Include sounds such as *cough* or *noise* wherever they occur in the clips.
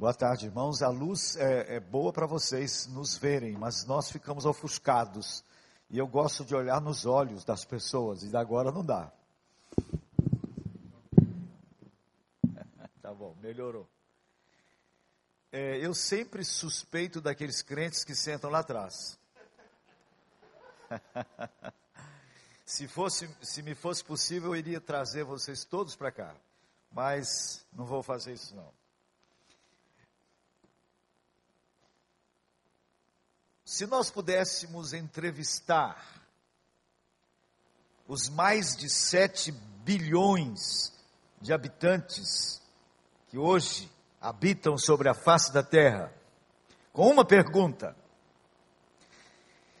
Boa tarde, irmãos. A luz é, é boa para vocês nos verem, mas nós ficamos ofuscados. E eu gosto de olhar nos olhos das pessoas, e agora não dá. *laughs* tá bom, melhorou. É, eu sempre suspeito daqueles crentes que sentam lá atrás. *laughs* se, fosse, se me fosse possível, eu iria trazer vocês todos para cá. Mas não vou fazer isso não. Se nós pudéssemos entrevistar os mais de 7 bilhões de habitantes que hoje habitam sobre a face da terra, com uma pergunta,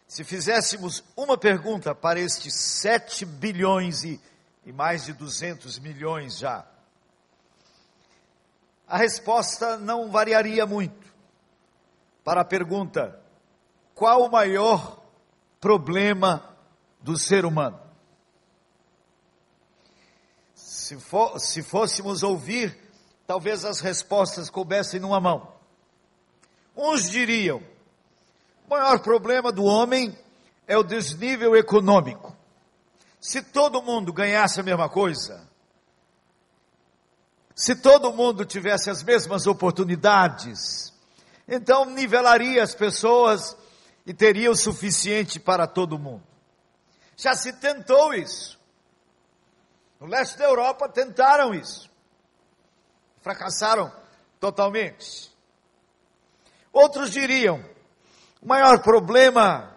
se fizéssemos uma pergunta para estes 7 bilhões e, e mais de 200 milhões já, a resposta não variaria muito. Para a pergunta, qual o maior problema do ser humano? Se, for, se fôssemos ouvir, talvez as respostas coubessem numa mão. Uns diriam: o maior problema do homem é o desnível econômico. Se todo mundo ganhasse a mesma coisa, se todo mundo tivesse as mesmas oportunidades, então nivelaria as pessoas e teria o suficiente para todo mundo. Já se tentou isso. No leste da Europa tentaram isso. Fracassaram totalmente. Outros diriam: o maior problema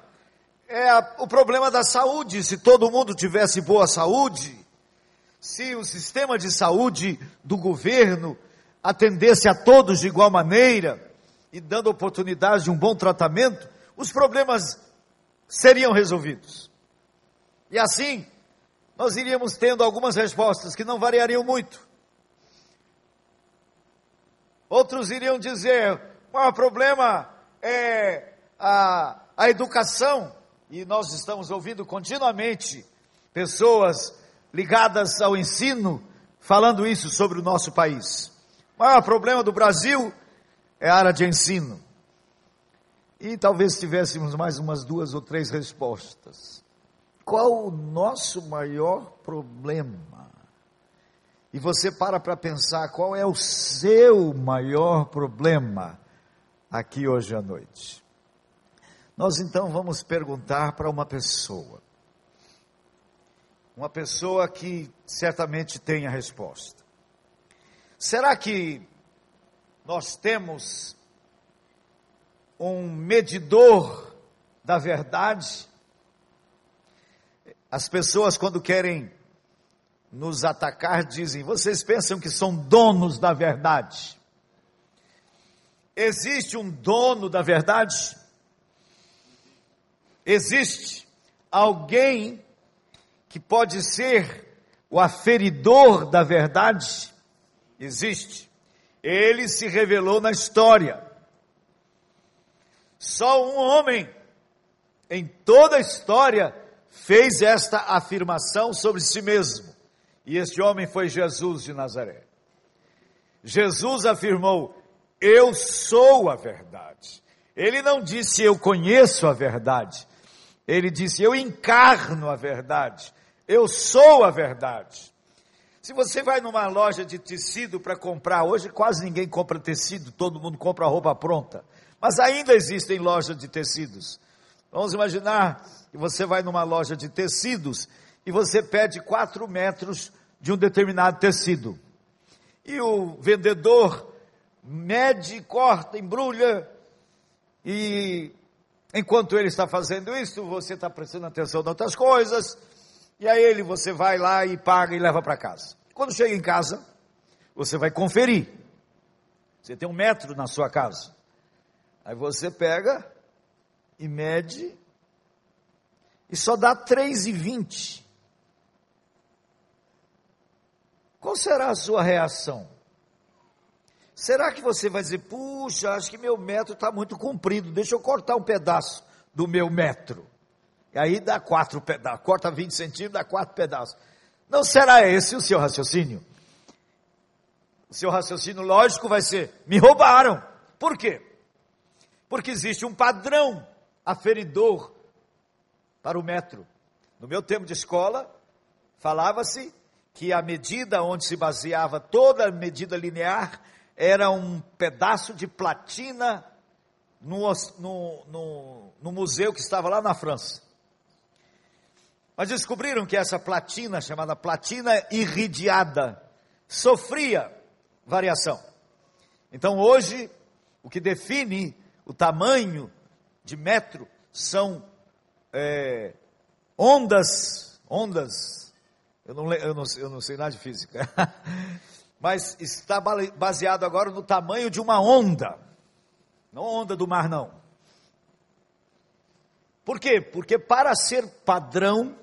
é a, o problema da saúde. Se todo mundo tivesse boa saúde, se o sistema de saúde do governo atendesse a todos de igual maneira e dando oportunidade de um bom tratamento, os problemas seriam resolvidos. E assim, nós iríamos tendo algumas respostas que não variariam muito. Outros iriam dizer: o maior problema é a, a educação, e nós estamos ouvindo continuamente pessoas ligadas ao ensino falando isso sobre o nosso país. O maior problema do Brasil é a área de ensino. E talvez tivéssemos mais umas duas ou três respostas. Qual o nosso maior problema? E você para para pensar qual é o seu maior problema aqui hoje à noite. Nós então vamos perguntar para uma pessoa. Uma pessoa que certamente tem a resposta. Será que nós temos um medidor da verdade. As pessoas, quando querem nos atacar, dizem: vocês pensam que são donos da verdade? Existe um dono da verdade? Existe alguém que pode ser o aferidor da verdade? Existe. Ele se revelou na história. Só um homem em toda a história fez esta afirmação sobre si mesmo. E este homem foi Jesus de Nazaré. Jesus afirmou: Eu sou a verdade. Ele não disse eu conheço a verdade. Ele disse eu encarno a verdade. Eu sou a verdade. Se você vai numa loja de tecido para comprar, hoje quase ninguém compra tecido, todo mundo compra roupa pronta. Mas ainda existem lojas de tecidos. Vamos imaginar que você vai numa loja de tecidos e você pede 4 metros de um determinado tecido. E o vendedor mede, corta, embrulha, e enquanto ele está fazendo isso, você está prestando atenção em outras coisas, e aí ele você vai lá e paga e leva para casa. Quando chega em casa, você vai conferir. Você tem um metro na sua casa. Aí você pega e mede e só dá 3,20. Qual será a sua reação? Será que você vai dizer, puxa, acho que meu metro está muito comprido, deixa eu cortar um pedaço do meu metro. E aí dá quatro pedaços, corta 20 centímetros, dá quatro pedaços. Não será esse o seu raciocínio? o seu raciocínio lógico vai ser: me roubaram. Por quê? Porque existe um padrão aferidor para o metro. No meu tempo de escola, falava-se que a medida onde se baseava toda a medida linear era um pedaço de platina no, no, no, no museu que estava lá na França. Mas descobriram que essa platina, chamada platina irridiada, sofria variação. Então hoje, o que define o tamanho de metro são é, ondas, ondas, eu não, eu, não, eu não sei nada de física, *laughs* mas está baseado agora no tamanho de uma onda, não onda do mar não. Por quê? Porque para ser padrão,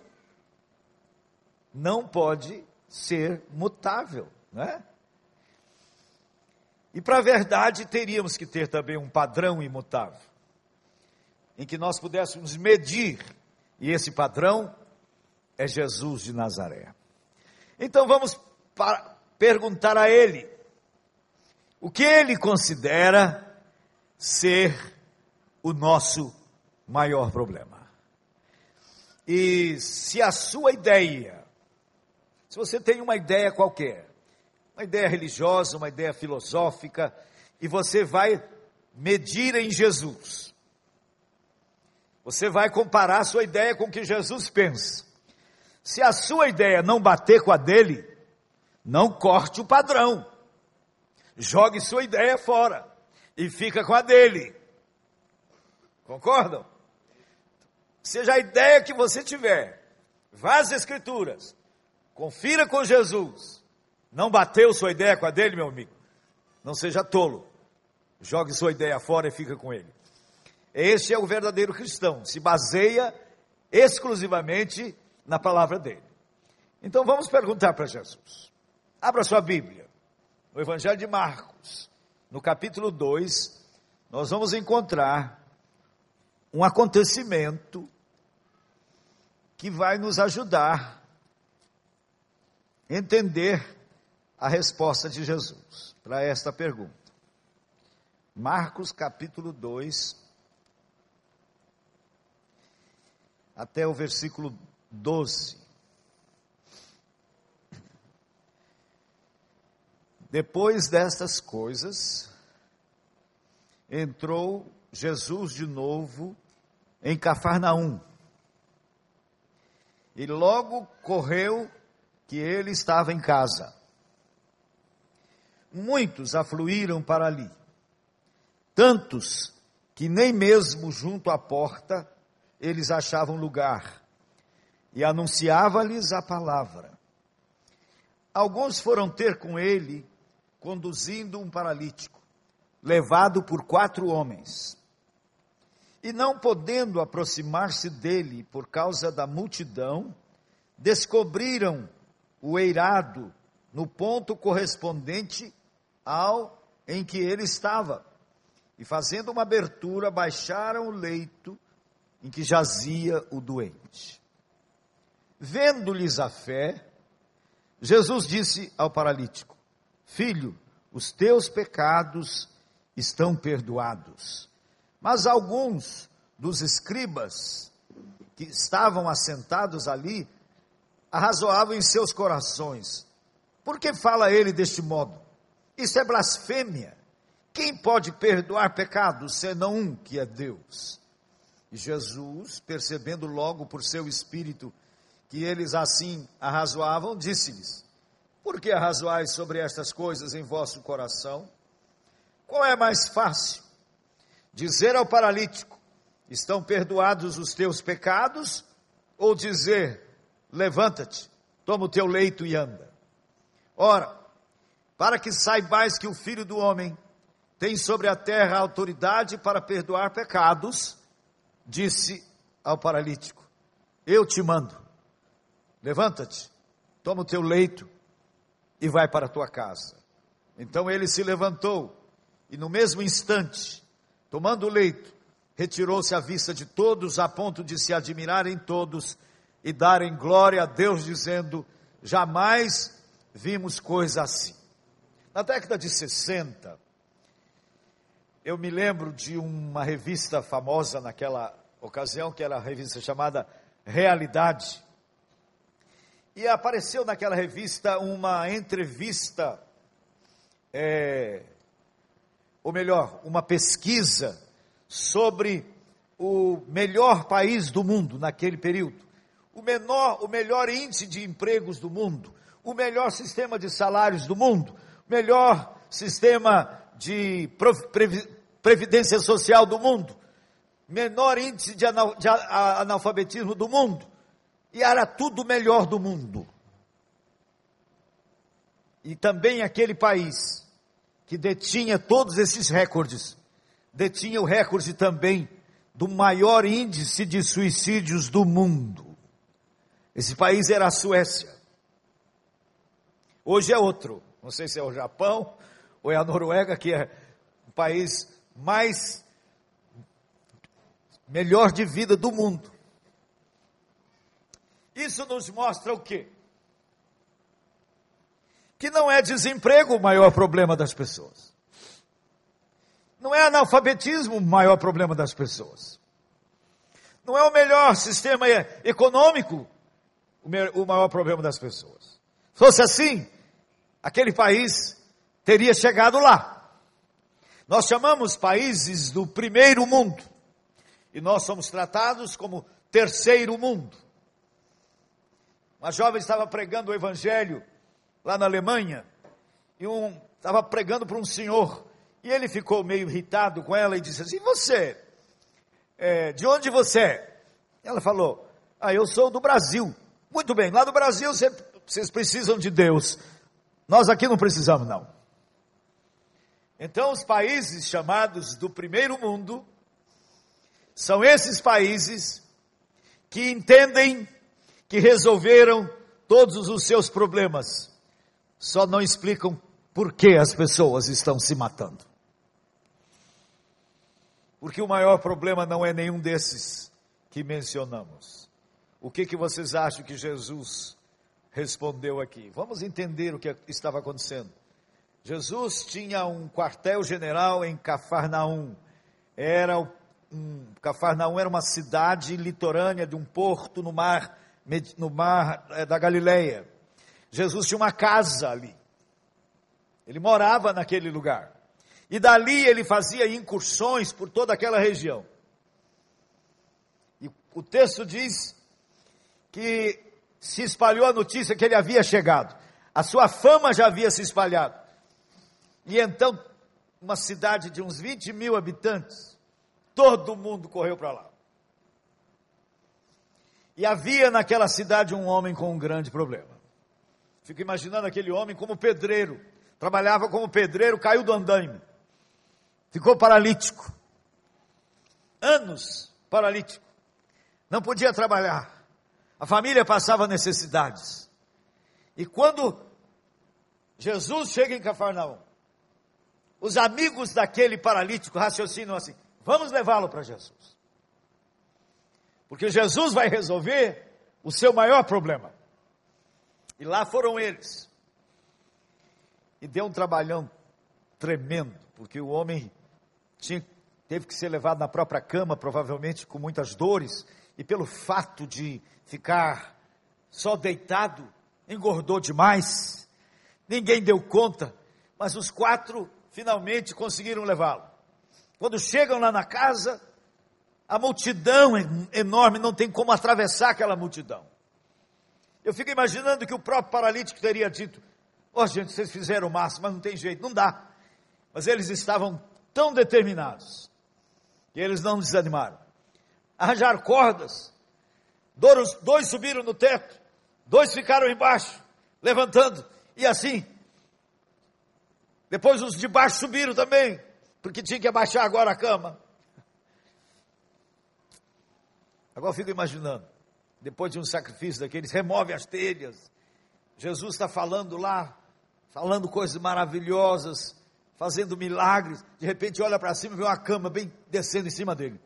não pode ser mutável, né? E para a verdade, teríamos que ter também um padrão imutável, em que nós pudéssemos medir, e esse padrão é Jesus de Nazaré. Então vamos perguntar a ele, o que ele considera ser o nosso maior problema. E se a sua ideia se você tem uma ideia qualquer, uma ideia religiosa, uma ideia filosófica, e você vai medir em Jesus, você vai comparar a sua ideia com o que Jesus pensa. Se a sua ideia não bater com a dele, não corte o padrão. Jogue sua ideia fora e fica com a dele. Concordam? Seja a ideia que você tiver, vá às Escrituras, Confira com Jesus. Não bateu sua ideia com a dele, meu amigo? Não seja tolo. Jogue sua ideia fora e fica com ele. Este é o verdadeiro cristão. Se baseia exclusivamente na palavra dele. Então vamos perguntar para Jesus. Abra sua Bíblia. No Evangelho de Marcos, no capítulo 2, nós vamos encontrar um acontecimento que vai nos ajudar entender a resposta de Jesus para esta pergunta. Marcos capítulo 2, até o versículo 12. Depois destas coisas, entrou Jesus de novo em Cafarnaum. E logo correu que ele estava em casa. Muitos afluíram para ali, tantos que nem mesmo junto à porta eles achavam lugar, e anunciava-lhes a palavra. Alguns foram ter com ele, conduzindo um paralítico, levado por quatro homens. E não podendo aproximar-se dele por causa da multidão, descobriram o eirado no ponto correspondente ao em que ele estava. E fazendo uma abertura, baixaram o leito em que jazia o doente. Vendo-lhes a fé, Jesus disse ao paralítico: Filho, os teus pecados estão perdoados. Mas alguns dos escribas que estavam assentados ali arrazoavam em seus corações. Por que fala ele deste modo? Isso é blasfêmia. Quem pode perdoar pecados senão um que é Deus? E Jesus, percebendo logo por seu espírito que eles assim arrazoavam, disse-lhes: Por que arrazoais sobre estas coisas em vosso coração? Qual é mais fácil? Dizer ao paralítico: Estão perdoados os teus pecados? Ou dizer: levanta-te, toma o teu leito e anda. Ora, para que saibais que o Filho do Homem tem sobre a terra autoridade para perdoar pecados, disse ao paralítico: Eu te mando, levanta-te, toma o teu leito e vai para a tua casa. Então ele se levantou e, no mesmo instante, tomando o leito, retirou-se à vista de todos, a ponto de se admirarem todos e darem glória a Deus, dizendo: jamais vimos coisa assim. Na década de 60, eu me lembro de uma revista famosa naquela ocasião, que era a revista chamada Realidade. E apareceu naquela revista uma entrevista, é, ou melhor, uma pesquisa sobre o melhor país do mundo naquele período, o, menor, o melhor índice de empregos do mundo, o melhor sistema de salários do mundo, melhor sistema de previdência social do mundo, menor índice de analfabetismo do mundo, e era tudo melhor do mundo. E também aquele país que detinha todos esses recordes, detinha o recorde também do maior índice de suicídios do mundo. Esse país era a Suécia. Hoje é outro. Não sei se é o Japão ou é a Noruega, que é o país mais melhor de vida do mundo. Isso nos mostra o quê? Que não é desemprego o maior problema das pessoas. Não é analfabetismo o maior problema das pessoas. Não é o melhor sistema econômico o maior problema das pessoas. Se fosse assim, aquele país teria chegado lá. Nós chamamos países do primeiro mundo e nós somos tratados como terceiro mundo. Uma jovem estava pregando o evangelho lá na Alemanha e um estava pregando para um senhor e ele ficou meio irritado com ela e disse assim: "Você, é, de onde você é?" Ela falou: "Ah, eu sou do Brasil." Muito bem, lá do Brasil vocês precisam de Deus. Nós aqui não precisamos não. Então os países chamados do primeiro mundo são esses países que entendem que resolveram todos os seus problemas, só não explicam por que as pessoas estão se matando. Porque o maior problema não é nenhum desses que mencionamos. O que, que vocês acham que Jesus respondeu aqui? Vamos entender o que estava acontecendo. Jesus tinha um quartel-general em Cafarnaum. Era um, Cafarnaum era uma cidade litorânea de um porto no mar no mar é, da Galileia. Jesus tinha uma casa ali. Ele morava naquele lugar. E dali ele fazia incursões por toda aquela região. E o texto diz que se espalhou a notícia que ele havia chegado. A sua fama já havia se espalhado. E então, uma cidade de uns 20 mil habitantes, todo mundo correu para lá. E havia naquela cidade um homem com um grande problema. Fico imaginando aquele homem como pedreiro. Trabalhava como pedreiro, caiu do andaime. Ficou paralítico. Anos paralítico. Não podia trabalhar. A família passava necessidades. E quando Jesus chega em Cafarnaum, os amigos daquele paralítico raciocinam assim: vamos levá-lo para Jesus. Porque Jesus vai resolver o seu maior problema. E lá foram eles. E deu um trabalhão tremendo, porque o homem tinha, teve que ser levado na própria cama, provavelmente com muitas dores, e pelo fato de ficar só deitado, engordou demais. Ninguém deu conta, mas os quatro finalmente conseguiram levá-lo. Quando chegam lá na casa, a multidão enorme, não tem como atravessar aquela multidão. Eu fico imaginando que o próprio paralítico teria dito: Ó oh, gente, vocês fizeram o máximo, mas não tem jeito, não dá. Mas eles estavam tão determinados que eles não desanimaram. Arranjaram cordas, dois, dois subiram no teto, dois ficaram embaixo, levantando, e assim. Depois os de baixo subiram também, porque tinha que abaixar agora a cama. Agora eu fico imaginando, depois de um sacrifício daqueles, remove as telhas. Jesus está falando lá, falando coisas maravilhosas, fazendo milagres. De repente olha para cima e vê uma cama bem descendo em cima dele.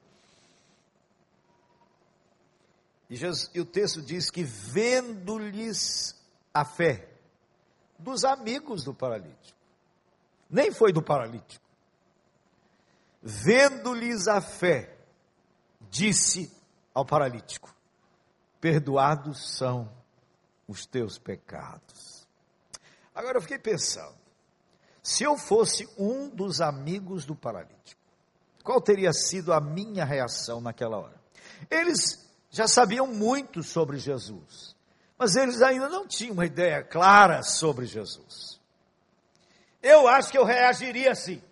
E, Jesus, e o texto diz que vendo-lhes a fé dos amigos do paralítico. nem foi do paralítico. Vendo-lhes a fé, disse ao paralítico: Perdoados são os teus pecados. Agora eu fiquei pensando, se eu fosse um dos amigos do paralítico, qual teria sido a minha reação naquela hora? Eles já sabiam muito sobre Jesus, mas eles ainda não tinham uma ideia clara sobre Jesus. Eu acho que eu reagiria assim.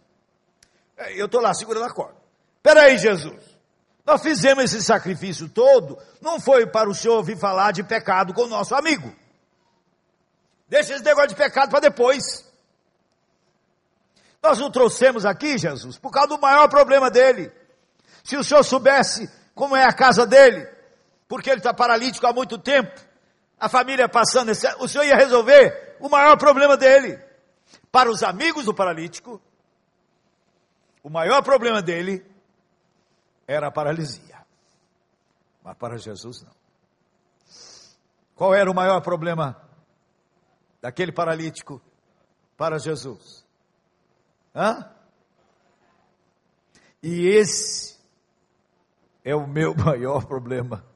É, eu estou lá segurando a corda. Peraí, Jesus. Nós fizemos esse sacrifício todo, não foi para o Senhor vir falar de pecado com o nosso amigo. Deixa esse negócio de pecado para depois. Nós o trouxemos aqui, Jesus, por causa do maior problema dele. Se o Senhor soubesse como é a casa dele, porque ele está paralítico há muito tempo, a família passando, o Senhor ia resolver o maior problema dele. Para os amigos do paralítico, o maior problema dele era a paralisia. Mas para Jesus não. Qual era o maior problema daquele paralítico para Jesus? Hã? E esse é o meu *laughs* maior problema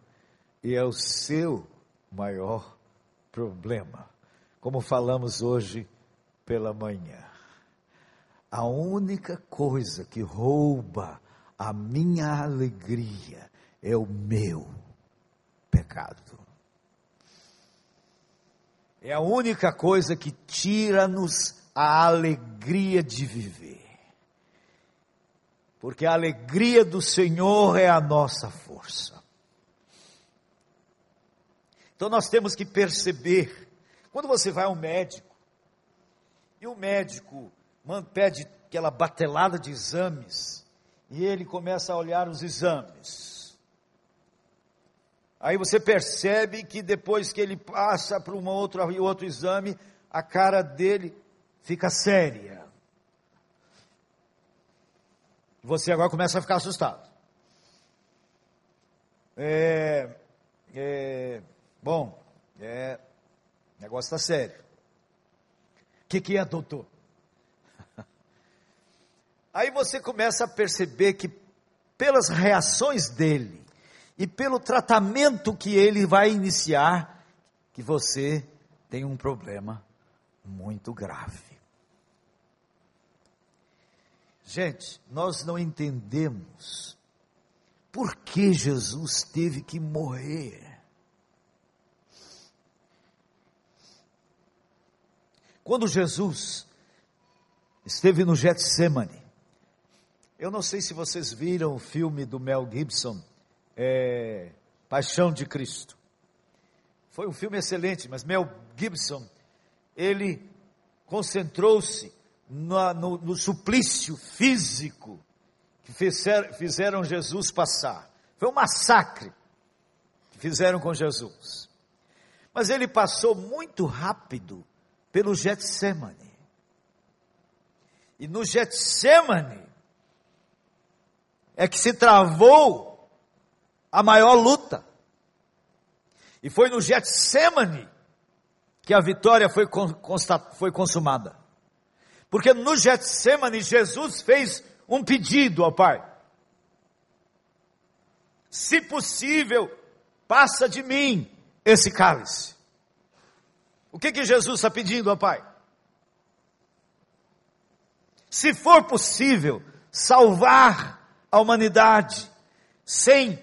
e é o seu maior problema. Como falamos hoje pela manhã. A única coisa que rouba a minha alegria é o meu pecado. É a única coisa que tira-nos a alegria de viver. Porque a alegria do Senhor é a nossa força. Então nós temos que perceber, quando você vai ao médico, e o médico pede aquela batelada de exames, e ele começa a olhar os exames. Aí você percebe que depois que ele passa para um outro, outro exame, a cara dele fica séria. Você agora começa a ficar assustado. É, é, bom, é, o negócio está sério. O que, que é, doutor? *laughs* Aí você começa a perceber que, pelas reações dele e pelo tratamento que ele vai iniciar, que você tem um problema muito grave. Gente, nós não entendemos por que Jesus teve que morrer. Quando Jesus esteve no Getsemane, eu não sei se vocês viram o filme do Mel Gibson, é, Paixão de Cristo. Foi um filme excelente, mas Mel Gibson, ele concentrou-se no, no, no, suplício físico que fizer, fizeram Jesus passar. Foi um massacre que fizeram com Jesus. Mas ele passou muito rápido pelo Getsemane. E no Getsemane, é que se travou a maior luta. E foi no Getsemane que a vitória foi, foi consumada. Porque no Getsemane Jesus fez um pedido ao Pai. Se possível, passa de mim esse cálice. O que que Jesus está pedindo ao Pai? Se for possível, salvar a humanidade sem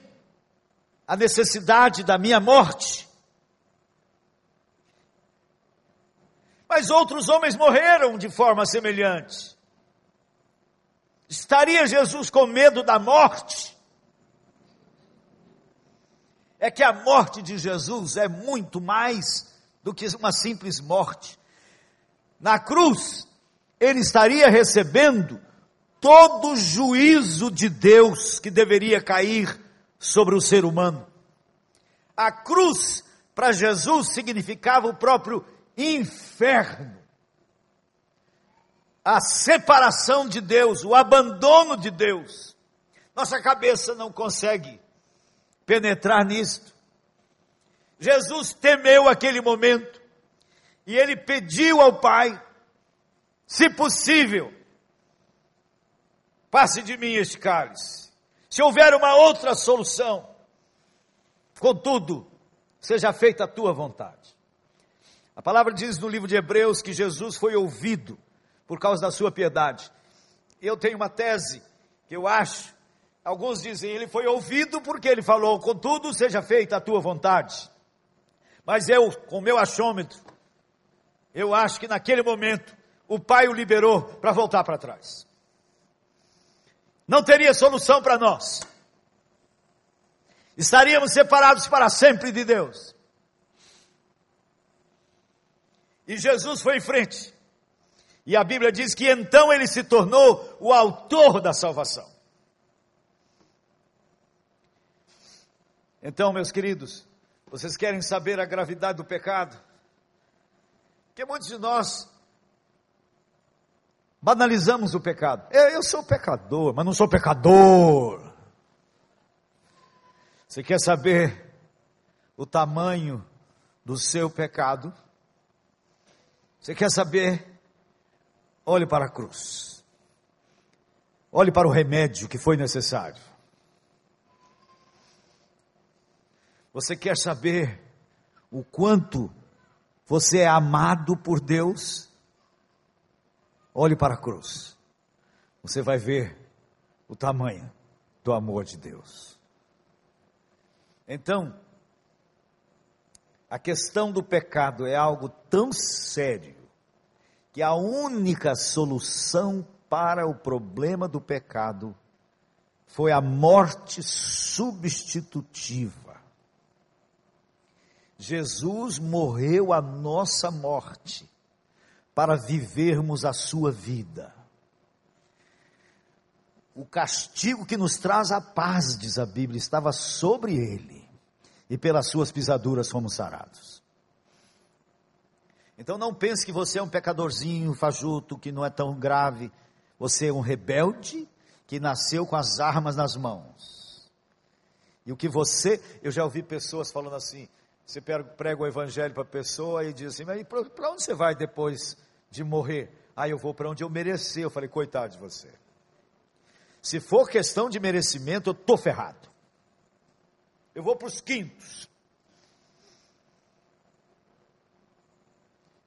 a necessidade da minha morte. Mas outros homens morreram de forma semelhante. Estaria Jesus com medo da morte? É que a morte de Jesus é muito mais do que uma simples morte. Na cruz, ele estaria recebendo todo o juízo de Deus que deveria cair sobre o ser humano. A cruz, para Jesus, significava o próprio inferno. A separação de Deus, o abandono de Deus. Nossa cabeça não consegue penetrar nisto. Jesus temeu aquele momento e ele pediu ao Pai: Se possível, passe de mim este cálice. Se houver uma outra solução, contudo, seja feita a tua vontade. A palavra diz no livro de Hebreus que Jesus foi ouvido por causa da sua piedade. Eu tenho uma tese que eu acho, alguns dizem, ele foi ouvido porque ele falou, contudo, seja feita a tua vontade. Mas eu, com o meu achômetro, eu acho que naquele momento o pai o liberou para voltar para trás. Não teria solução para nós. Estaríamos separados para sempre de Deus. E Jesus foi em frente. E a Bíblia diz que então ele se tornou o autor da salvação. Então, meus queridos, vocês querem saber a gravidade do pecado? Porque muitos de nós banalizamos o pecado. Eu, eu sou pecador, mas não sou pecador. Você quer saber o tamanho do seu pecado? Você quer saber? Olhe para a cruz. Olhe para o remédio que foi necessário. Você quer saber o quanto você é amado por Deus? Olhe para a cruz. Você vai ver o tamanho do amor de Deus. Então, a questão do pecado é algo tão sério que a única solução para o problema do pecado foi a morte substitutiva. Jesus morreu a nossa morte para vivermos a sua vida. O castigo que nos traz a paz, diz a Bíblia, estava sobre ele, e pelas suas pisaduras fomos sarados. Então não pense que você é um pecadorzinho fajuto, que não é tão grave. Você é um rebelde que nasceu com as armas nas mãos. E o que você, eu já ouvi pessoas falando assim, você prega o evangelho para a pessoa e diz assim, mas para onde você vai depois de morrer? Ah, eu vou para onde eu merecer. Eu falei, coitado de você. Se for questão de merecimento, eu estou ferrado. Eu vou para os quintos.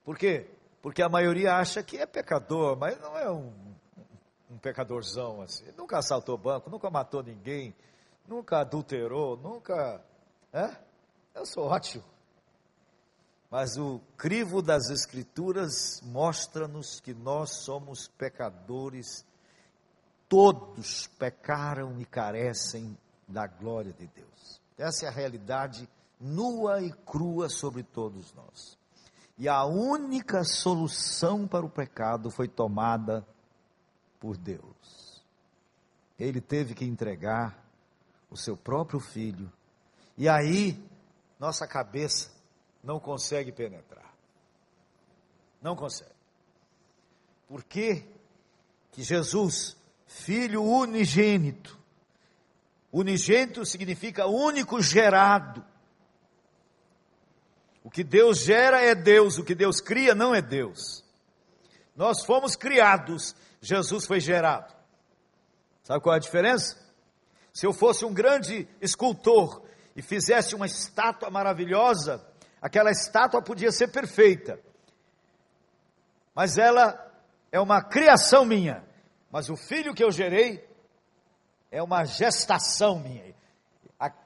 Por quê? Porque a maioria acha que é pecador, mas não é um, um pecadorzão assim. Nunca assaltou banco, nunca matou ninguém, nunca adulterou, nunca. É? Eu sou ótimo. Mas o crivo das Escrituras mostra-nos que nós somos pecadores, todos pecaram e carecem da glória de Deus. Essa é a realidade nua e crua sobre todos nós. E a única solução para o pecado foi tomada por Deus. Ele teve que entregar o seu próprio filho. E aí nossa cabeça não consegue penetrar. Não consegue. Por que que Jesus, filho unigênito, unigênito significa único gerado. O que Deus gera é Deus, o que Deus cria não é Deus. Nós fomos criados, Jesus foi gerado. Sabe qual é a diferença? Se eu fosse um grande escultor e fizesse uma estátua maravilhosa, aquela estátua podia ser perfeita. Mas ela é uma criação minha. Mas o filho que eu gerei é uma gestação minha.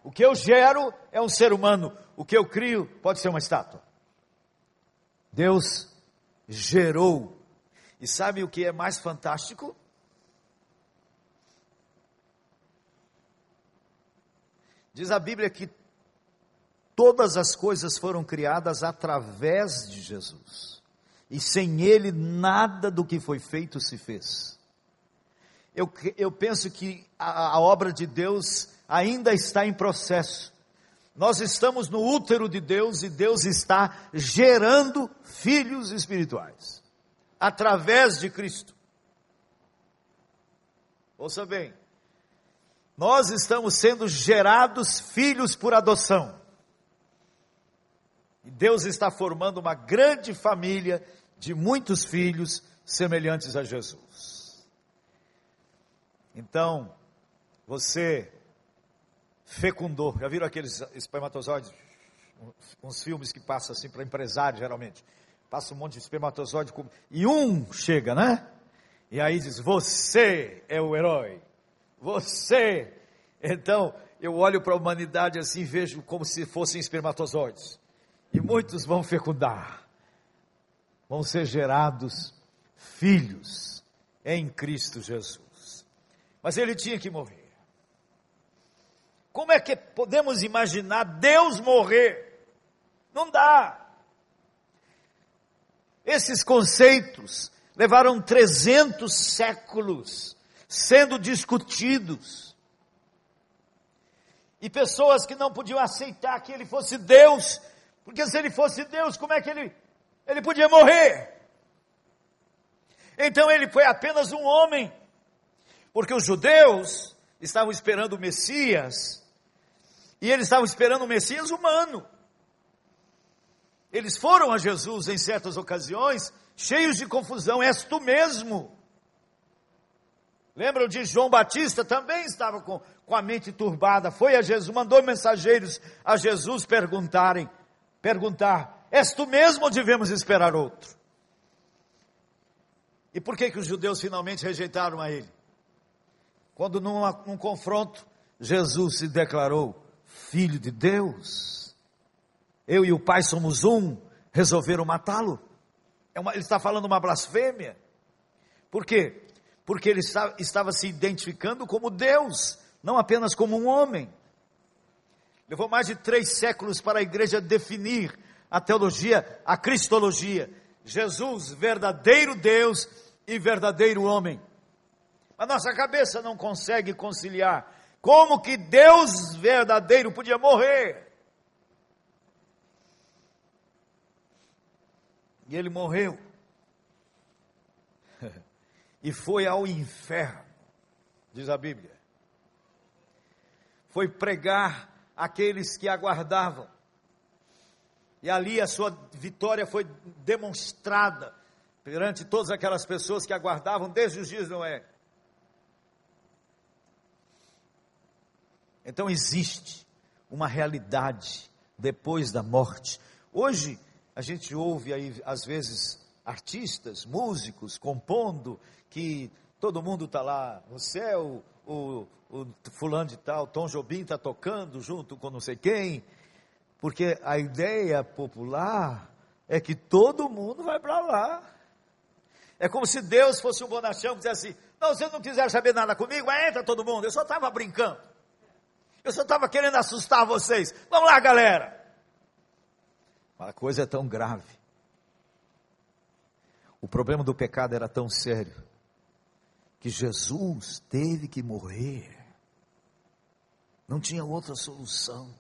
O que eu gero é um ser humano. O que eu crio pode ser uma estátua. Deus gerou. E sabe o que é mais fantástico? Diz a Bíblia que todas as coisas foram criadas através de Jesus. E sem ele, nada do que foi feito se fez. Eu, eu penso que a, a obra de Deus ainda está em processo. Nós estamos no útero de Deus e Deus está gerando filhos espirituais através de Cristo. Ouça bem, nós estamos sendo gerados filhos por adoção. E Deus está formando uma grande família de muitos filhos semelhantes a Jesus. Então, você fecundou. Já viram aqueles espermatozoides? Uns filmes que passam assim para empresário, geralmente. Passa um monte de espermatozoide e um chega, né? E aí diz: Você é o herói. Você. Então, eu olho para a humanidade assim, vejo como se fossem espermatozoides. E muitos vão fecundar. Vão ser gerados filhos em Cristo Jesus. Mas ele tinha que morrer. Como é que podemos imaginar Deus morrer? Não dá. Esses conceitos levaram 300 séculos sendo discutidos. E pessoas que não podiam aceitar que ele fosse Deus, porque se ele fosse Deus, como é que ele, ele podia morrer? Então ele foi apenas um homem, porque os judeus estavam esperando o Messias, e eles estavam esperando o Messias humano. Eles foram a Jesus em certas ocasiões, cheios de confusão, és tu mesmo. Lembram de João Batista? Também estava com, com a mente turbada, foi a Jesus, mandou mensageiros a Jesus perguntarem, perguntar, és tu mesmo ou devemos esperar outro? E por que que os judeus finalmente rejeitaram a ele? Quando num, num confronto, Jesus se declarou filho de Deus. Eu e o Pai somos um, resolveram matá-lo. É ele está falando uma blasfêmia. Por quê? Porque ele estava se identificando como Deus, não apenas como um homem. Levou mais de três séculos para a igreja definir a teologia, a cristologia. Jesus, verdadeiro Deus e verdadeiro homem. A nossa cabeça não consegue conciliar. Como que Deus verdadeiro podia morrer? E ele morreu. E foi ao inferno, diz a Bíblia. Foi pregar aqueles que aguardavam. E ali a sua vitória foi demonstrada perante todas aquelas pessoas que aguardavam desde os dias de Noé. Então existe uma realidade depois da morte. Hoje a gente ouve aí às vezes artistas, músicos compondo que todo mundo está lá no céu, o, o fulano de tal, Tom Jobim está tocando junto com não sei quem, porque a ideia popular é que todo mundo vai para lá. É como se Deus fosse um bonachão que dissesse assim: Não, vocês não quiseram saber nada comigo, mas entra todo mundo. Eu só estava brincando. Eu só estava querendo assustar vocês. Vamos lá, galera. A coisa é tão grave. O problema do pecado era tão sério que Jesus teve que morrer. Não tinha outra solução.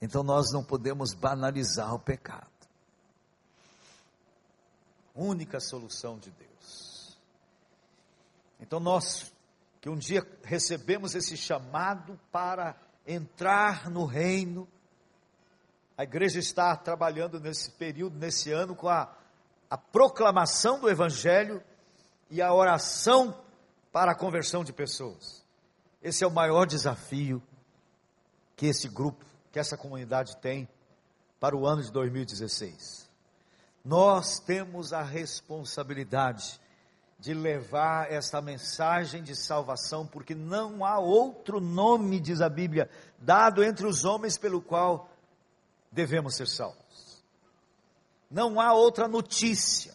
Então nós não podemos banalizar o pecado única solução de Deus. Então nós que um dia recebemos esse chamado para entrar no reino, a igreja está trabalhando nesse período, nesse ano, com a, a proclamação do Evangelho e a oração para a conversão de pessoas. Esse é o maior desafio que esse grupo, que essa comunidade tem para o ano de 2016 nós temos a responsabilidade de levar esta mensagem de salvação, porque não há outro nome, diz a Bíblia, dado entre os homens pelo qual devemos ser salvos. Não há outra notícia.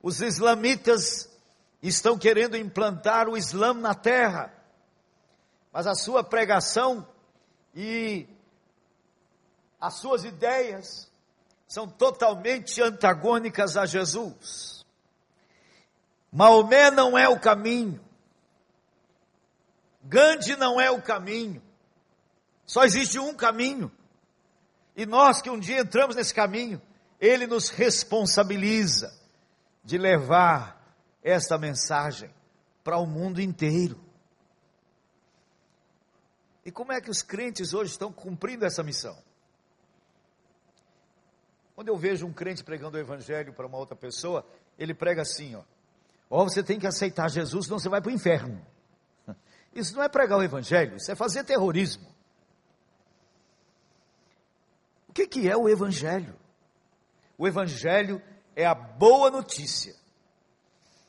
Os islamitas estão querendo implantar o Islã na terra, mas a sua pregação e as suas ideias são totalmente antagônicas a Jesus. Maomé não é o caminho. Gandhi não é o caminho. Só existe um caminho. E nós que um dia entramos nesse caminho, ele nos responsabiliza de levar esta mensagem para o mundo inteiro. E como é que os crentes hoje estão cumprindo essa missão? Quando eu vejo um crente pregando o evangelho para uma outra pessoa, ele prega assim, ó. Ó, você tem que aceitar Jesus, senão você vai para o inferno. *laughs* Isso não é pregar o evangelho, isso é fazer terrorismo. O que, que é o evangelho? O evangelho é a boa notícia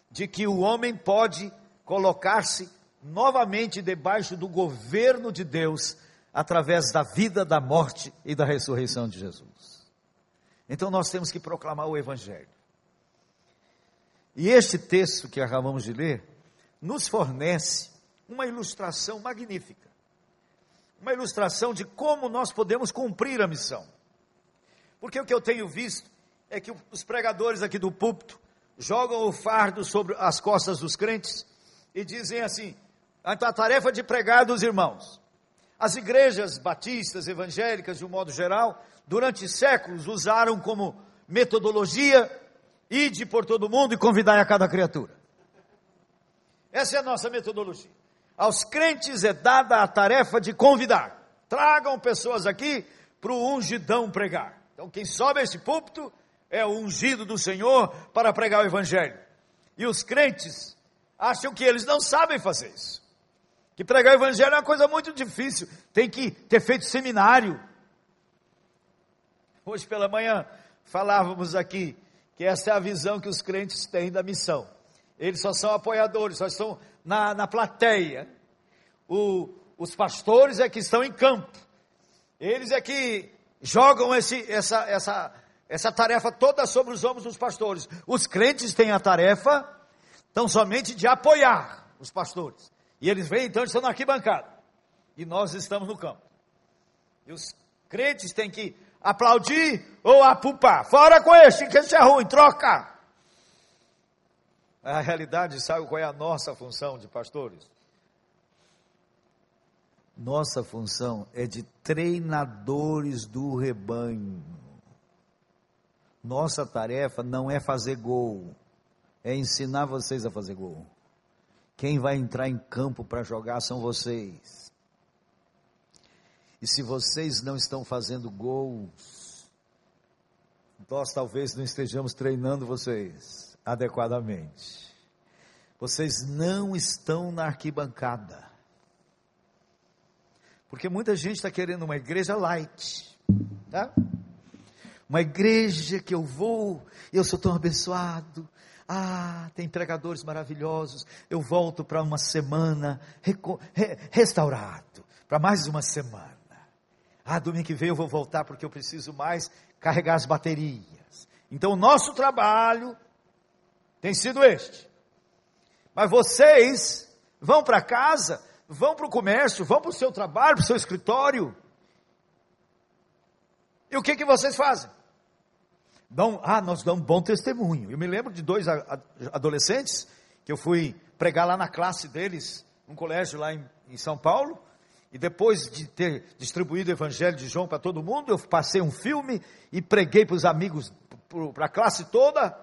de que o homem pode colocar-se novamente debaixo do governo de Deus através da vida, da morte e da ressurreição de Jesus. Então nós temos que proclamar o Evangelho. E este texto que acabamos de ler nos fornece uma ilustração magnífica. Uma ilustração de como nós podemos cumprir a missão. Porque o que eu tenho visto é que os pregadores aqui do púlpito jogam o fardo sobre as costas dos crentes e dizem assim: a tarefa de pregar dos irmãos. As igrejas batistas, evangélicas, de um modo geral, durante séculos usaram como metodologia ide por todo mundo e convidar a cada criatura. Essa é a nossa metodologia. Aos crentes é dada a tarefa de convidar. Tragam pessoas aqui para o ungidão pregar. Então, quem sobe a esse púlpito é o ungido do Senhor para pregar o Evangelho. E os crentes acham que eles não sabem fazer isso. Que pregar o evangelho é uma coisa muito difícil, tem que ter feito seminário. Hoje pela manhã falávamos aqui que essa é a visão que os crentes têm da missão. Eles só são apoiadores, só estão na, na plateia. O, os pastores é que estão em campo. Eles é que jogam esse, essa, essa, essa tarefa toda sobre os ombros dos pastores. Os crentes têm a tarefa, tão somente de apoiar os pastores. E eles vêm, então, estão na arquibancada. E nós estamos no campo. E os crentes têm que aplaudir ou apupar. Fora com este, que esse é ruim, troca. A realidade, sabe qual é a nossa função de pastores? Nossa função é de treinadores do rebanho. Nossa tarefa não é fazer gol, é ensinar vocês a fazer gol. Quem vai entrar em campo para jogar são vocês. E se vocês não estão fazendo gols, nós talvez não estejamos treinando vocês adequadamente. Vocês não estão na arquibancada. Porque muita gente está querendo uma igreja light, tá? Uma igreja que eu vou, eu sou tão abençoado, ah, tem pregadores maravilhosos. Eu volto para uma semana re, restaurado, para mais uma semana. Ah, domingo que vem eu vou voltar porque eu preciso mais carregar as baterias. Então, o nosso trabalho tem sido este. Mas vocês vão para casa, vão para o comércio, vão para o seu trabalho, para o seu escritório. E o que, que vocês fazem? dão, ah, nós damos bom testemunho. Eu me lembro de dois adolescentes que eu fui pregar lá na classe deles, num colégio lá em, em São Paulo, e depois de ter distribuído o Evangelho de João para todo mundo, eu passei um filme e preguei para os amigos, para a classe toda.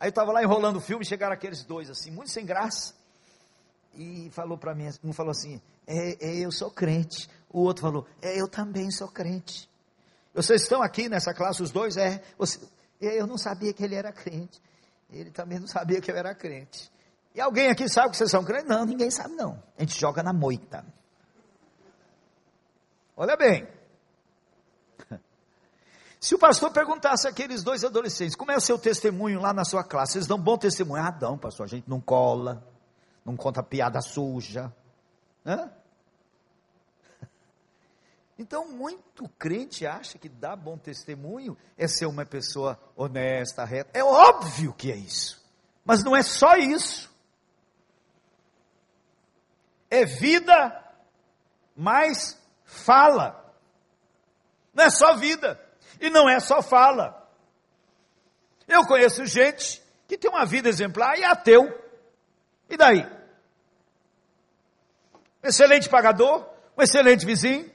Aí eu estava lá enrolando o filme, chegaram aqueles dois assim, muito sem graça. E falou para mim, um falou assim, é, é, eu sou crente. O outro falou, é, eu também sou crente. Vocês estão aqui nessa classe, os dois? É. Você, eu não sabia que ele era crente. Ele também não sabia que eu era crente. E alguém aqui sabe que vocês são crentes? Não, ninguém sabe não. A gente joga na moita. Olha bem. Se o pastor perguntasse àqueles dois adolescentes, como é o seu testemunho lá na sua classe? Vocês dão bom testemunho? Ah, dão, pastor, a gente não cola, não conta piada suja. Hã? *laughs* Então, muito crente acha que dar bom testemunho é ser uma pessoa honesta, reta. É óbvio que é isso. Mas não é só isso. É vida mais fala. Não é só vida. E não é só fala. Eu conheço gente que tem uma vida exemplar e é ateu. E daí? Excelente pagador, um excelente vizinho,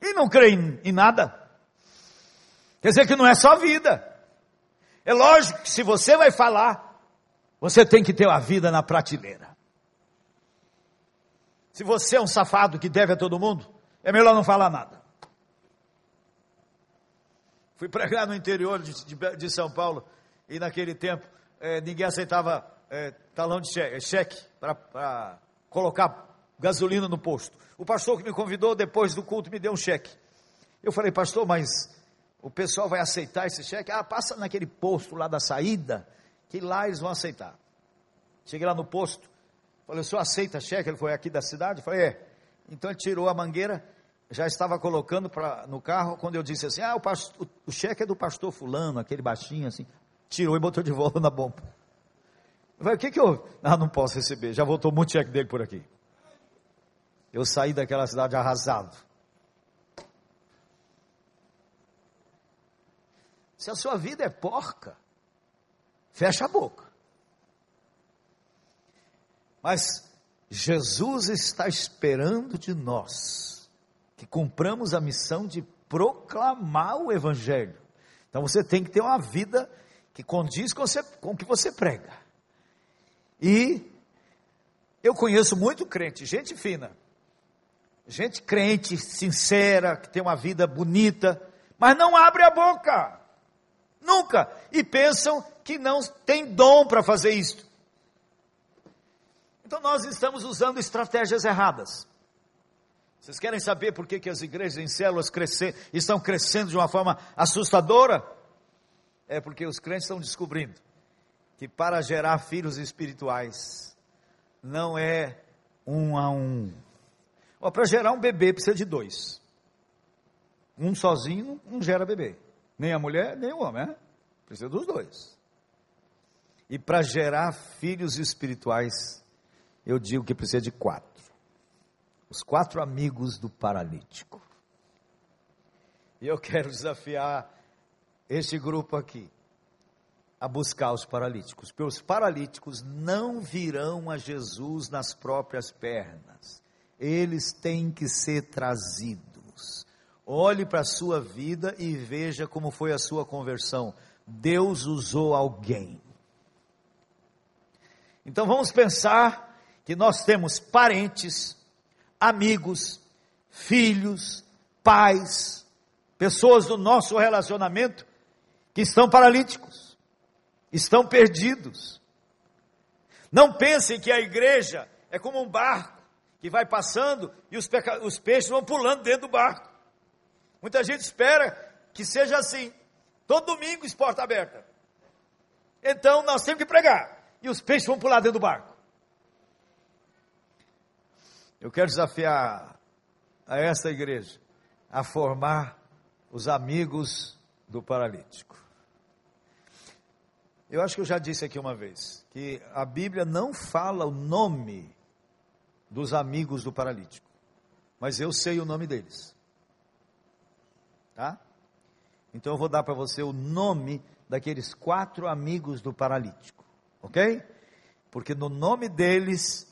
e não crê em, em nada. Quer dizer que não é só vida. É lógico que se você vai falar, você tem que ter a vida na prateleira. Se você é um safado que deve a todo mundo, é melhor não falar nada. Fui pregar no interior de, de, de São Paulo e naquele tempo é, ninguém aceitava é, talão de cheque, cheque para colocar gasolina no posto. O pastor que me convidou depois do culto me deu um cheque. Eu falei, pastor, mas o pessoal vai aceitar esse cheque? Ah, passa naquele posto lá da saída, que lá eles vão aceitar. Cheguei lá no posto, falei, o senhor aceita cheque? Ele foi aqui da cidade? Eu falei, é. Então ele tirou a mangueira, já estava colocando pra, no carro, quando eu disse assim, ah, o, pastor, o cheque é do pastor fulano, aquele baixinho assim, tirou e botou de volta na bomba. Eu falei, o que que eu, ah, não posso receber, já voltou muito cheque dele por aqui. Eu saí daquela cidade arrasado. Se a sua vida é porca, fecha a boca. Mas Jesus está esperando de nós que cumpramos a missão de proclamar o Evangelho. Então você tem que ter uma vida que condiz com, você, com o que você prega. E eu conheço muito crente, gente fina, gente crente, sincera, que tem uma vida bonita, mas não abre a boca. Nunca. E pensam que não tem dom para fazer isso. Então nós estamos usando estratégias erradas. Vocês querem saber por que, que as igrejas em células crescer, estão crescendo de uma forma assustadora? É porque os crentes estão descobrindo que para gerar filhos espirituais não é um a um. Para gerar um bebê precisa de dois. Um sozinho não gera bebê. Nem a mulher, nem o homem. Né? Precisa dos dois. E para gerar filhos espirituais eu digo que precisa de quatro. Os quatro amigos do paralítico. E eu quero desafiar este grupo aqui a buscar os paralíticos, porque os paralíticos não virão a Jesus nas próprias pernas, eles têm que ser trazidos. Olhe para a sua vida e veja como foi a sua conversão. Deus usou alguém. Então vamos pensar que nós temos parentes, amigos, filhos, pais, pessoas do nosso relacionamento que estão paralíticos, estão perdidos. Não pensem que a igreja é como um barco que vai passando e os, os peixes vão pulando dentro do barco. Muita gente espera que seja assim. Todo domingo, porta aberta. Então nós temos que pregar. E os peixes vão pular dentro do barco. Eu quero desafiar a essa igreja a formar os amigos do paralítico. Eu acho que eu já disse aqui uma vez que a Bíblia não fala o nome dos amigos do paralítico, mas eu sei o nome deles. Tá? Então eu vou dar para você o nome daqueles quatro amigos do paralítico, ok? Porque no nome deles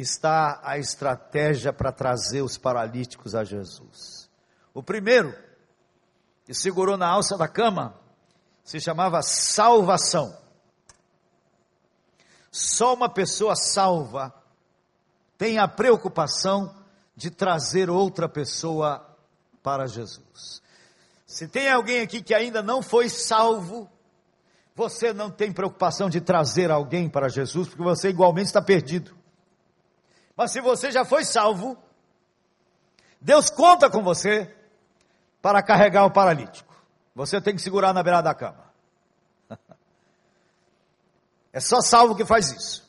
está a estratégia para trazer os paralíticos a Jesus. O primeiro, que segurou na alça da cama, se chamava salvação. Só uma pessoa salva tem a preocupação de trazer outra pessoa para Jesus. Se tem alguém aqui que ainda não foi salvo, você não tem preocupação de trazer alguém para Jesus, porque você igualmente está perdido. Mas se você já foi salvo, Deus conta com você para carregar o paralítico. Você tem que segurar na beirada da cama. *laughs* É só salvo que faz isso.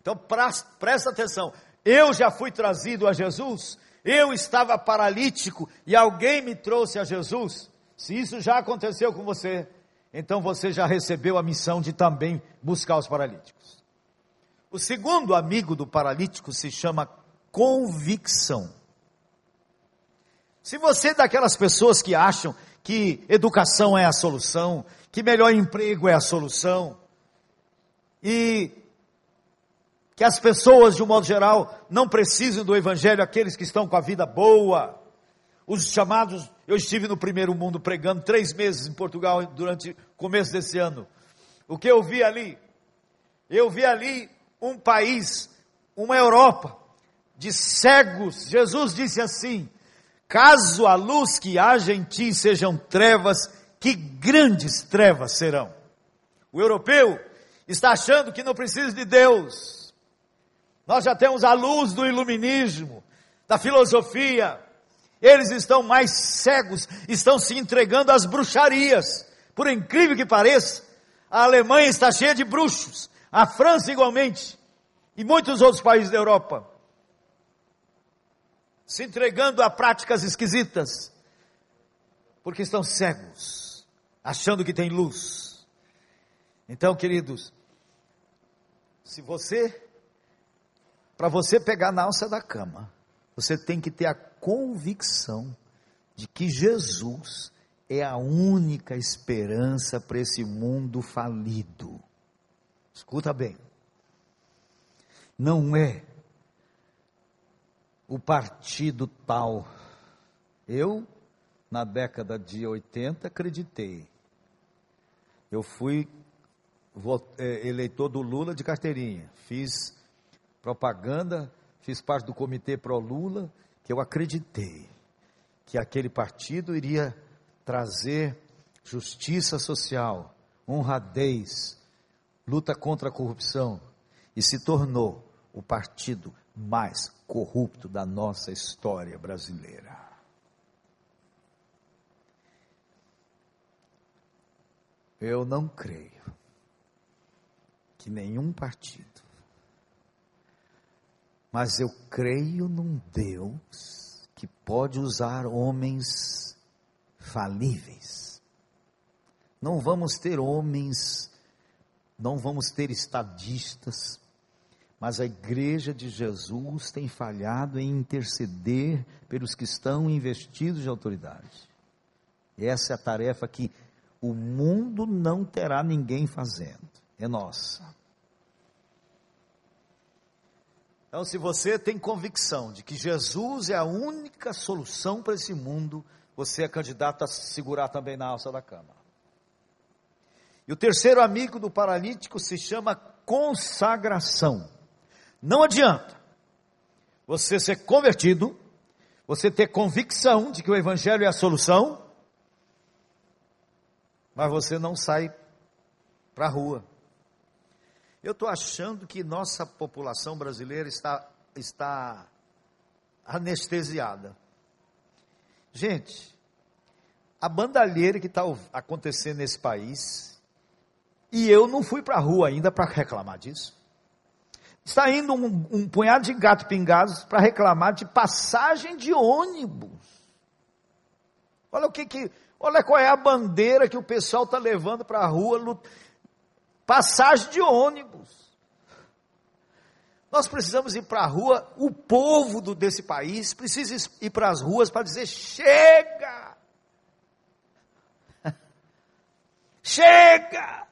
Então presta atenção. Eu já fui trazido a Jesus, eu estava paralítico e alguém me trouxe a Jesus. Se isso já aconteceu com você, então você já recebeu a missão de também buscar os paralíticos. O segundo amigo do paralítico se chama convicção. Se você é daquelas pessoas que acham que educação é a solução, que melhor emprego é a solução, e que as pessoas, de um modo geral, não precisam do evangelho, aqueles que estão com a vida boa, os chamados, eu estive no primeiro mundo pregando três meses em Portugal durante o começo desse ano. O que eu vi ali? Eu vi ali um país, uma Europa de cegos. Jesus disse assim: Caso a luz que haja em ti sejam trevas, que grandes trevas serão. O europeu está achando que não precisa de Deus. Nós já temos a luz do iluminismo, da filosofia. Eles estão mais cegos, estão se entregando às bruxarias. Por incrível que pareça, a Alemanha está cheia de bruxos, a França igualmente, e muitos outros países da Europa. Se entregando a práticas esquisitas, porque estão cegos, achando que tem luz. Então, queridos, se você, para você pegar na alça da cama, você tem que ter a convicção de que Jesus é a única esperança para esse mundo falido. Escuta bem. Não é o partido tal. Eu, na década de 80, acreditei. Eu fui é, eleitor do Lula de carteirinha. Fiz propaganda, fiz parte do comitê pró-Lula, que eu acreditei que aquele partido iria trazer justiça social, honradez, luta contra a corrupção e se tornou o partido mais corrupto da nossa história brasileira. Eu não creio que nenhum partido, mas eu creio num Deus que pode usar homens falíveis. Não vamos ter homens, não vamos ter estadistas, mas a igreja de Jesus tem falhado em interceder pelos que estão investidos de autoridade. Essa é a tarefa que o mundo não terá ninguém fazendo, é nossa. Então, se você tem convicção de que Jesus é a única solução para esse mundo, você é candidato a se segurar também na alça da cama. E o terceiro amigo do paralítico se chama consagração. Não adianta você ser convertido, você ter convicção de que o Evangelho é a solução, mas você não sai para a rua. Eu estou achando que nossa população brasileira está, está anestesiada. Gente, a bandalheira que está acontecendo nesse país, e eu não fui para a rua ainda para reclamar disso. Está indo um, um punhado de gato pingados para reclamar de passagem de ônibus. Olha o que que, olha qual é a bandeira que o pessoal está levando para a rua, passagem de ônibus. Nós precisamos ir para a rua, o povo do, desse país precisa ir para as ruas para dizer: chega! *laughs* chega!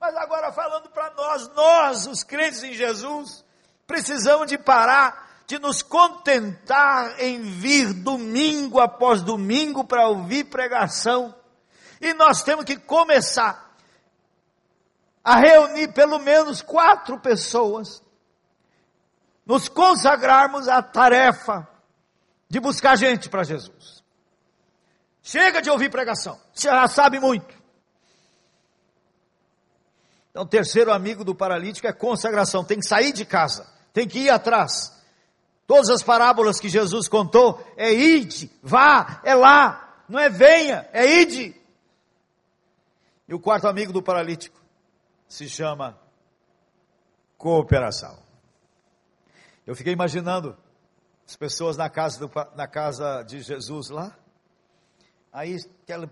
Mas agora falando para nós, nós, os crentes em Jesus, precisamos de parar de nos contentar em vir domingo após domingo para ouvir pregação. E nós temos que começar a reunir pelo menos quatro pessoas, nos consagrarmos à tarefa de buscar gente para Jesus. Chega de ouvir pregação, você já sabe muito. Então, o terceiro amigo do paralítico é consagração, tem que sair de casa, tem que ir atrás. Todas as parábolas que Jesus contou é ide, vá, é lá, não é venha, é ide. E o quarto amigo do paralítico se chama cooperação. Eu fiquei imaginando as pessoas na casa, do, na casa de Jesus lá, aí aquele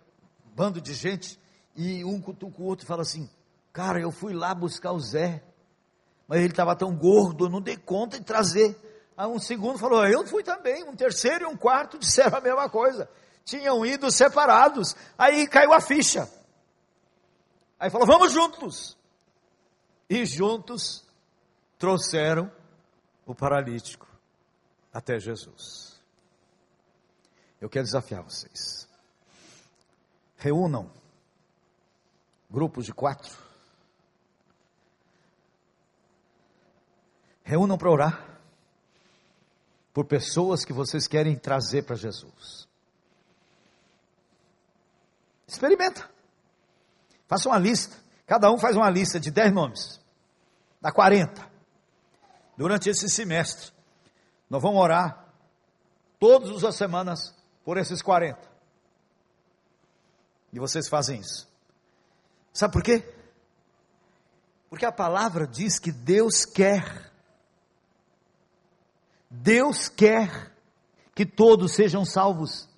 bando de gente, e um cutuca o outro e fala assim, cara, eu fui lá buscar o Zé, mas ele estava tão gordo, eu não dei conta de trazer. Aí um segundo falou, eu fui também, um terceiro e um quarto *laughs* disseram a mesma coisa, tinham ido separados, aí caiu a ficha. Aí falou, vamos juntos e juntos trouxeram o paralítico até Jesus. Eu quero desafiar vocês. Reúnam grupos de quatro. Reúnam para orar. por pessoas que vocês querem trazer para Jesus. Experimenta. Faça uma lista. Cada um faz uma lista de 10 nomes. Dá 40. Durante esse semestre, nós vamos orar todas as semanas por esses 40. E vocês fazem isso. Sabe por quê? Porque a palavra diz que Deus quer. Deus quer que todos sejam salvos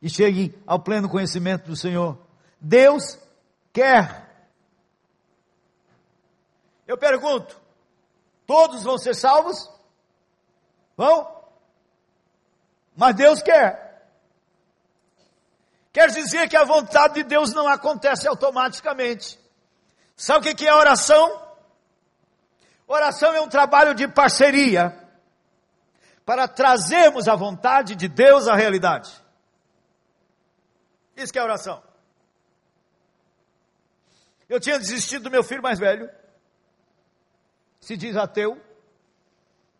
e cheguem ao pleno conhecimento do Senhor. Deus quer. Eu pergunto: todos vão ser salvos? Vão? Mas Deus quer. Quer dizer que a vontade de Deus não acontece automaticamente. Sabe o que é oração? Oração é um trabalho de parceria para trazermos a vontade de Deus à realidade. Isso que é oração. Eu tinha desistido do meu filho mais velho, se diz ateu,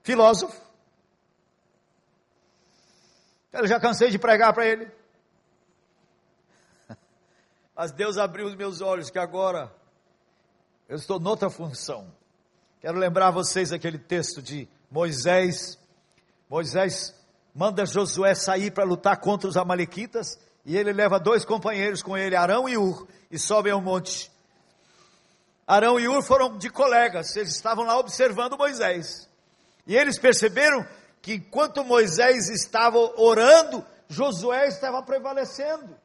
filósofo. Eu já cansei de pregar para ele. *laughs* Mas Deus abriu os meus olhos que agora eu estou noutra função. Quero lembrar vocês aquele texto de Moisés. Moisés manda Josué sair para lutar contra os amalequitas e ele leva dois companheiros com ele, Arão e Ur, e sobem ao monte. Arão e Ur foram de colegas, eles estavam lá observando Moisés. E eles perceberam que enquanto Moisés estava orando, Josué estava prevalecendo.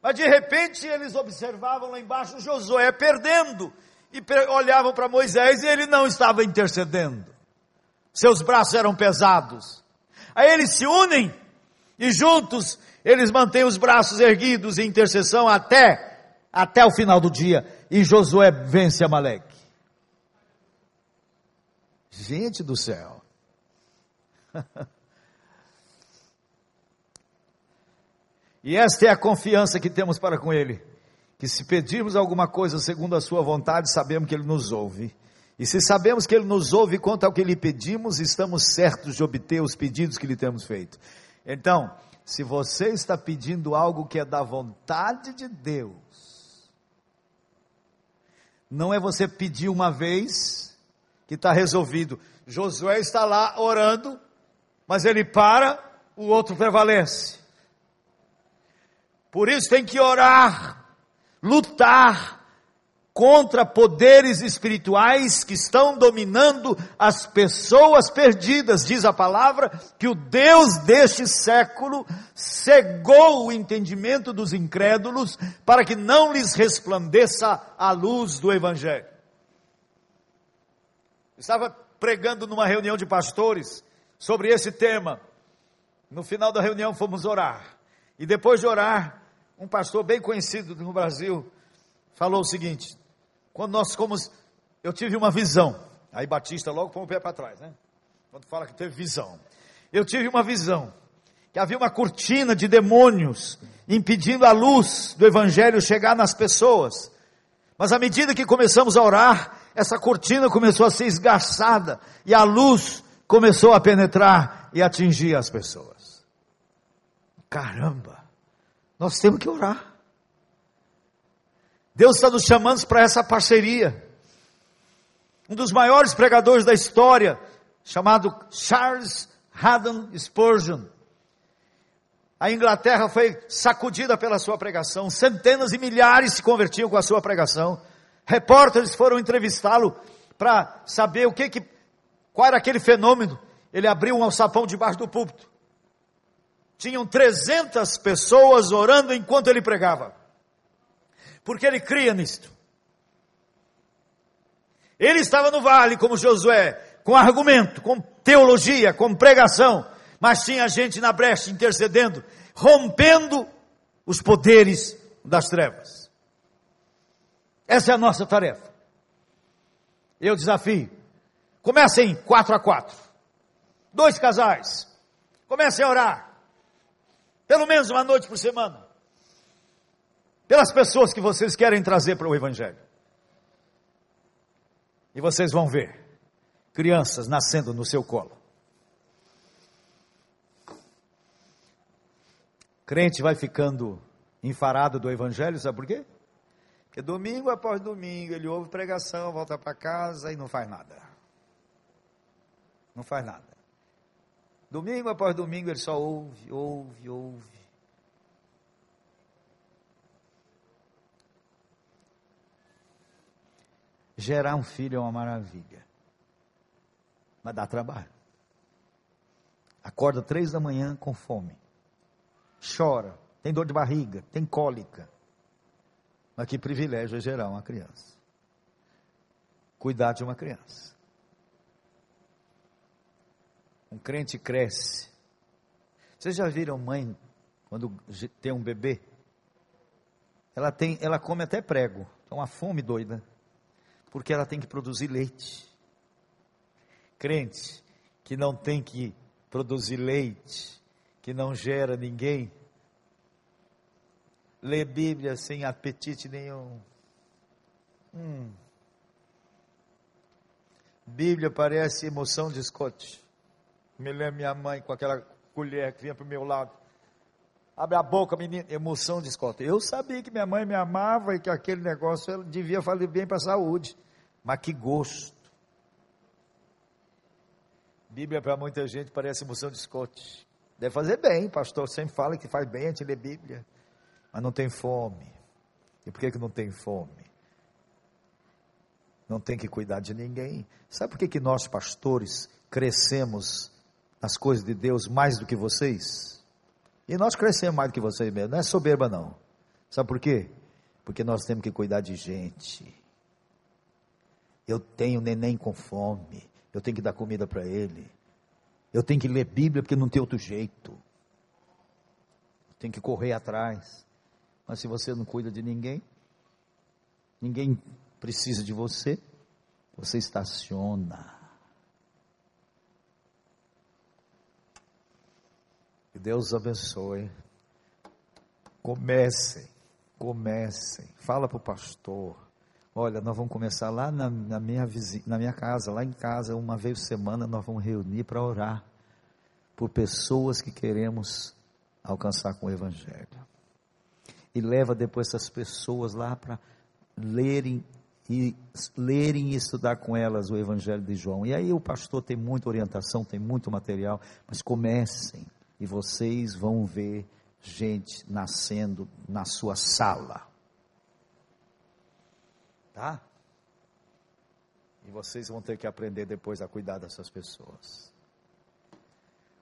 Mas de repente eles observavam lá embaixo Josué perdendo e olhavam para Moisés e ele não estava intercedendo. Seus braços eram pesados. Aí eles se unem e juntos eles mantêm os braços erguidos em intercessão até até o final do dia e Josué vence Amaleque. Gente do céu. *laughs* E esta é a confiança que temos para com Ele. Que se pedirmos alguma coisa segundo a Sua vontade, sabemos que Ele nos ouve. E se sabemos que Ele nos ouve quanto ao que lhe pedimos, estamos certos de obter os pedidos que lhe temos feito. Então, se você está pedindo algo que é da vontade de Deus, não é você pedir uma vez que está resolvido. Josué está lá orando, mas ele para, o outro prevalece. Por isso tem que orar, lutar contra poderes espirituais que estão dominando as pessoas perdidas. Diz a palavra que o Deus deste século cegou o entendimento dos incrédulos para que não lhes resplandeça a luz do Evangelho. estava pregando numa reunião de pastores sobre esse tema. No final da reunião fomos orar. E depois de orar, um pastor bem conhecido no Brasil falou o seguinte: quando nós fomos, eu tive uma visão. Aí Batista logo põe o pé para trás, né? Quando fala que teve visão. Eu tive uma visão que havia uma cortina de demônios impedindo a luz do evangelho chegar nas pessoas. Mas à medida que começamos a orar, essa cortina começou a ser esgarçada e a luz começou a penetrar e atingir as pessoas. Caramba! Nós temos que orar. Deus está nos chamando para essa parceria. Um dos maiores pregadores da história, chamado Charles Haddon Spurgeon. A Inglaterra foi sacudida pela sua pregação, centenas e milhares se convertiam com a sua pregação. Repórteres foram entrevistá-lo para saber o que, que qual era aquele fenômeno. Ele abriu um alçapão debaixo do púlpito tinham 300 pessoas orando enquanto ele pregava. Porque ele cria nisto. Ele estava no vale como Josué, com argumento, com teologia, com pregação, mas tinha gente na brecha intercedendo, rompendo os poderes das trevas. Essa é a nossa tarefa. Eu desafio. Comecem quatro a quatro. Dois casais. Comecem a orar. Pelo menos uma noite por semana pelas pessoas que vocês querem trazer para o Evangelho. E vocês vão ver crianças nascendo no seu colo. Crente vai ficando enfarado do Evangelho, sabe por quê? Porque domingo após domingo ele ouve pregação, volta para casa e não faz nada. Não faz nada. Domingo após domingo ele só ouve, ouve, ouve. Gerar um filho é uma maravilha, mas dá trabalho. Acorda três da manhã com fome, chora, tem dor de barriga, tem cólica. Mas que privilégio é gerar uma criança. Cuidar de uma criança. Um crente cresce. Vocês já viram mãe quando tem um bebê? Ela tem, ela come até prego. É uma fome doida. Porque ela tem que produzir leite. Crente que não tem que produzir leite, que não gera ninguém, lê Bíblia sem apetite nenhum. Hum. Bíblia parece emoção de Scott. Me lembro minha mãe com aquela colher que vinha para o meu lado. Abre a boca, menino. Emoção de Scott. Eu sabia que minha mãe me amava e que aquele negócio devia fazer bem para a saúde. Mas que gosto. Bíblia para muita gente parece emoção de Scott. Deve fazer bem, pastor sempre fala que faz bem a gente ler Bíblia mas não tem fome. E por que, que não tem fome? Não tem que cuidar de ninguém. Sabe por que, que nós, pastores, crescemos nas coisas de Deus mais do que vocês? E nós crescemos mais do que vocês mesmo. Não é soberba, não. Sabe por quê? Porque nós temos que cuidar de gente. Eu tenho neném com fome. Eu tenho que dar comida para ele. Eu tenho que ler Bíblia porque não tem outro jeito. Tem que correr atrás. Mas se você não cuida de ninguém, ninguém precisa de você, você estaciona. Que Deus abençoe. Comecem, comecem. Fala para o pastor. Olha, nós vamos começar lá na, na, minha vizinha, na minha casa, lá em casa, uma vez por semana, nós vamos reunir para orar por pessoas que queremos alcançar com o Evangelho e leva depois essas pessoas lá para lerem e lerem e estudar com elas o Evangelho de João. E aí o pastor tem muita orientação, tem muito material, mas comecem e vocês vão ver gente nascendo na sua sala. Tá? E vocês vão ter que aprender depois a cuidar dessas pessoas.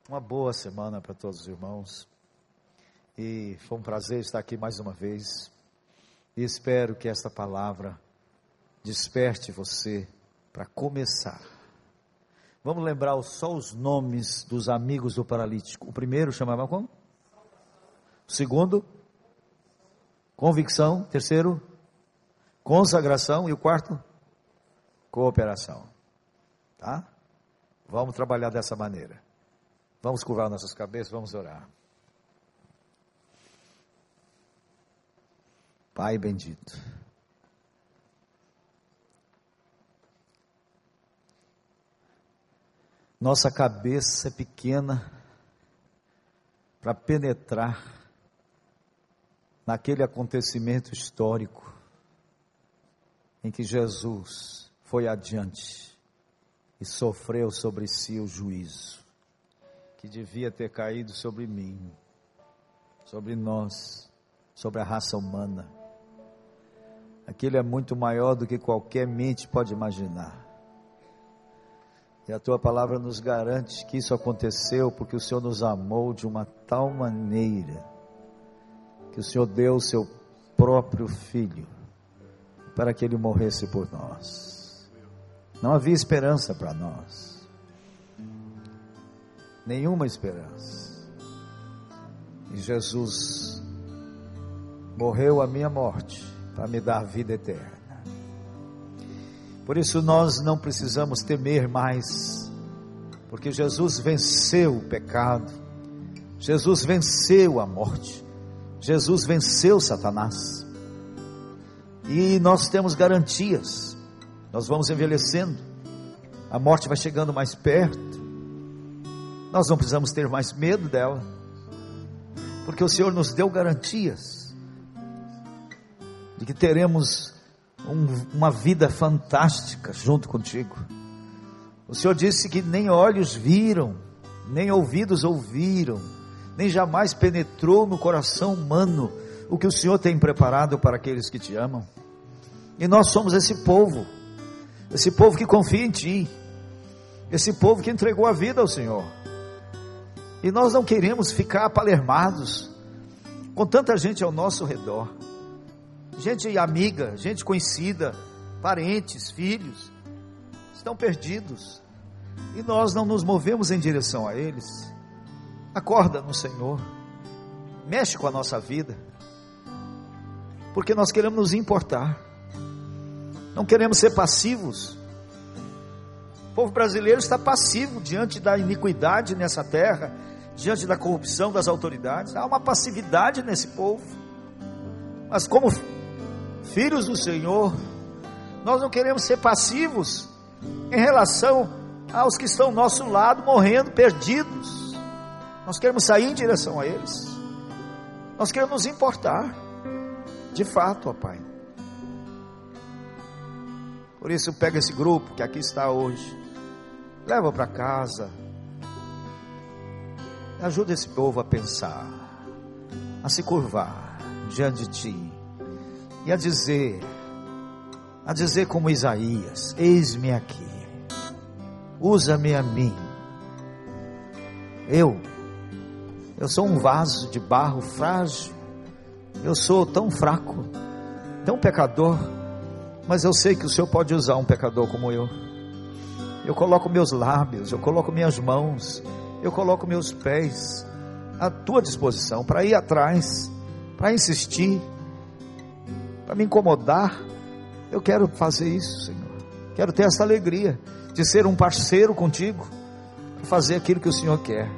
Uma boa semana para todos os irmãos. E foi um prazer estar aqui mais uma vez. E espero que esta palavra desperte você para começar. Vamos lembrar só os nomes dos amigos do paralítico. O primeiro chamava como? O segundo? Convicção. Terceiro? Consagração. E o quarto? Cooperação. Tá? Vamos trabalhar dessa maneira. Vamos curvar nossas cabeças, vamos orar. Pai bendito. Nossa cabeça é pequena para penetrar naquele acontecimento histórico em que Jesus foi adiante e sofreu sobre si o juízo que devia ter caído sobre mim, sobre nós, sobre a raça humana Aquilo é muito maior do que qualquer mente pode imaginar. E a tua palavra nos garante que isso aconteceu porque o Senhor nos amou de uma tal maneira que o Senhor deu o seu próprio filho para que ele morresse por nós. Não havia esperança para nós. Nenhuma esperança. E Jesus morreu a minha morte para me dar vida eterna. Por isso nós não precisamos temer mais, porque Jesus venceu o pecado, Jesus venceu a morte, Jesus venceu Satanás. E nós temos garantias, nós vamos envelhecendo, a morte vai chegando mais perto, nós não precisamos ter mais medo dela, porque o Senhor nos deu garantias de que teremos um, uma vida fantástica junto contigo. O Senhor disse que nem olhos viram, nem ouvidos ouviram, nem jamais penetrou no coração humano o que o Senhor tem preparado para aqueles que te amam. E nós somos esse povo, esse povo que confia em Ti, esse povo que entregou a vida ao Senhor. E nós não queremos ficar palermados com tanta gente ao nosso redor, gente amiga, gente conhecida, parentes, filhos, estão perdidos e nós não nos movemos em direção a eles. Acorda no Senhor, mexe com a nossa vida, porque nós queremos nos importar, não queremos ser passivos. O povo brasileiro está passivo diante da iniquidade nessa terra, diante da corrupção das autoridades. Há uma passividade nesse povo, mas como filhos do Senhor, nós não queremos ser passivos em relação aos que estão ao nosso lado morrendo, perdidos. Nós queremos sair em direção a eles. Nós queremos nos importar. De fato, ó Pai. Por isso, pega esse grupo que aqui está hoje. Leva para casa. Ajuda esse povo a pensar, a se curvar diante de Ti e a dizer, a dizer como Isaías: Eis-me aqui usa-me a mim. Eu, eu sou um vaso de barro frágil, eu sou tão fraco, tão pecador, mas eu sei que o Senhor pode usar um pecador como eu. Eu coloco meus lábios, eu coloco minhas mãos, eu coloco meus pés à tua disposição para ir atrás, para insistir, para me incomodar. Eu quero fazer isso, Senhor. Quero ter essa alegria de ser um parceiro contigo, para fazer aquilo que o Senhor quer.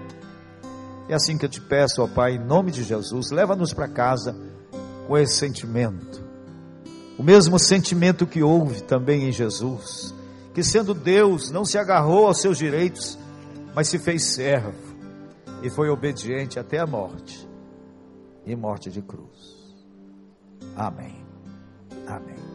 É assim que eu te peço, ó Pai, em nome de Jesus, leva-nos para casa com esse sentimento. O mesmo sentimento que houve também em Jesus, que sendo Deus, não se agarrou aos seus direitos, mas se fez servo e foi obediente até a morte e morte de cruz. Amém. Amém.